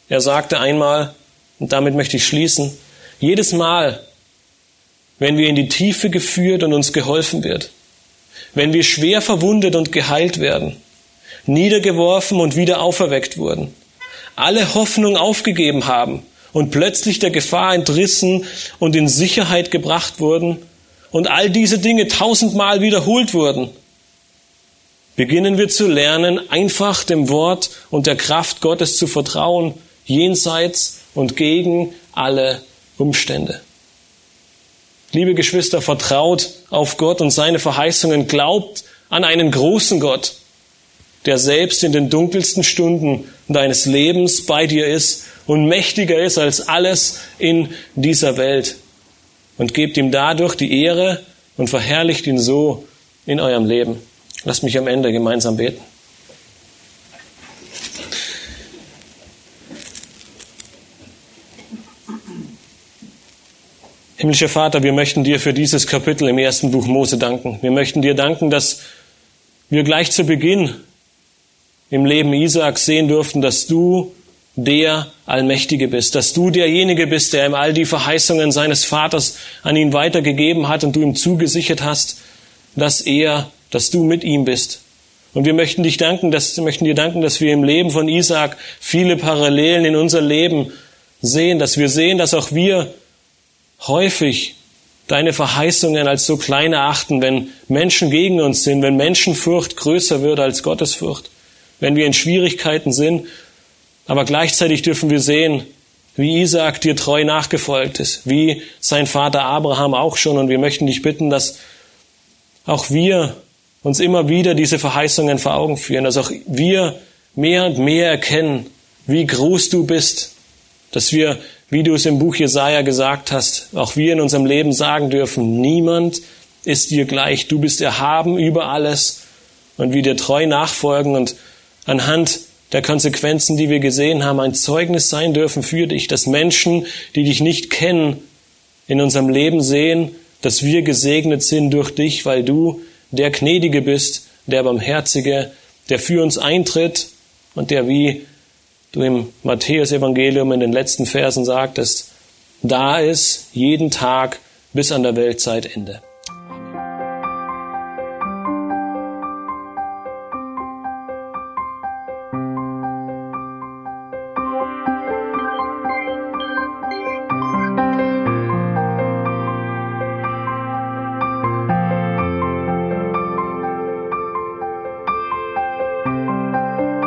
S1: er sagte einmal, und damit möchte ich schließen, jedes Mal, wenn wir in die Tiefe geführt und uns geholfen wird, wenn wir schwer verwundet und geheilt werden, niedergeworfen und wieder auferweckt wurden, alle Hoffnung aufgegeben haben und plötzlich der Gefahr entrissen und in Sicherheit gebracht wurden und all diese Dinge tausendmal wiederholt wurden, beginnen wir zu lernen, einfach dem Wort und der Kraft Gottes zu vertrauen, jenseits und gegen alle Umstände. Liebe Geschwister, vertraut auf Gott und seine Verheißungen, glaubt an einen großen Gott, der selbst in den dunkelsten Stunden deines Lebens bei dir ist und mächtiger ist als alles in dieser Welt. Und gebt ihm dadurch die Ehre und verherrlicht ihn so in eurem Leben. Lasst mich am Ende gemeinsam beten. Himmlischer Vater, wir möchten dir für dieses Kapitel im ersten Buch Mose danken. Wir möchten dir danken, dass wir gleich zu Beginn im Leben Isaaks sehen durften, dass du der Allmächtige bist, dass du derjenige bist, der ihm all die Verheißungen seines Vaters an ihn weitergegeben hat und du ihm zugesichert hast, dass er, dass du mit ihm bist. Und wir möchten dich danken, dass, möchten dir danken, dass wir im Leben von Isaak viele Parallelen in unser Leben sehen, dass wir sehen, dass auch wir häufig deine Verheißungen als so klein erachten, wenn Menschen gegen uns sind, wenn Menschenfurcht größer wird als Gottesfurcht, wenn wir in Schwierigkeiten sind. Aber gleichzeitig dürfen wir sehen, wie Isaak dir treu nachgefolgt ist, wie sein Vater Abraham auch schon. Und wir möchten dich bitten, dass auch wir uns immer wieder diese Verheißungen vor Augen führen, dass auch wir mehr und mehr erkennen, wie groß du bist, dass wir, wie du es im Buch Jesaja gesagt hast, auch wir in unserem Leben sagen dürfen, niemand ist dir gleich, du bist erhaben über alles und wir dir treu nachfolgen und anhand der Konsequenzen, die wir gesehen haben, ein Zeugnis sein dürfen für dich, dass Menschen, die dich nicht kennen, in unserem Leben sehen, dass wir gesegnet sind durch dich, weil du der Gnädige bist, der Barmherzige, der für uns eintritt und der, wie du im Matthäus-Evangelium in den letzten Versen sagtest, da ist jeden Tag bis an der Weltzeitende.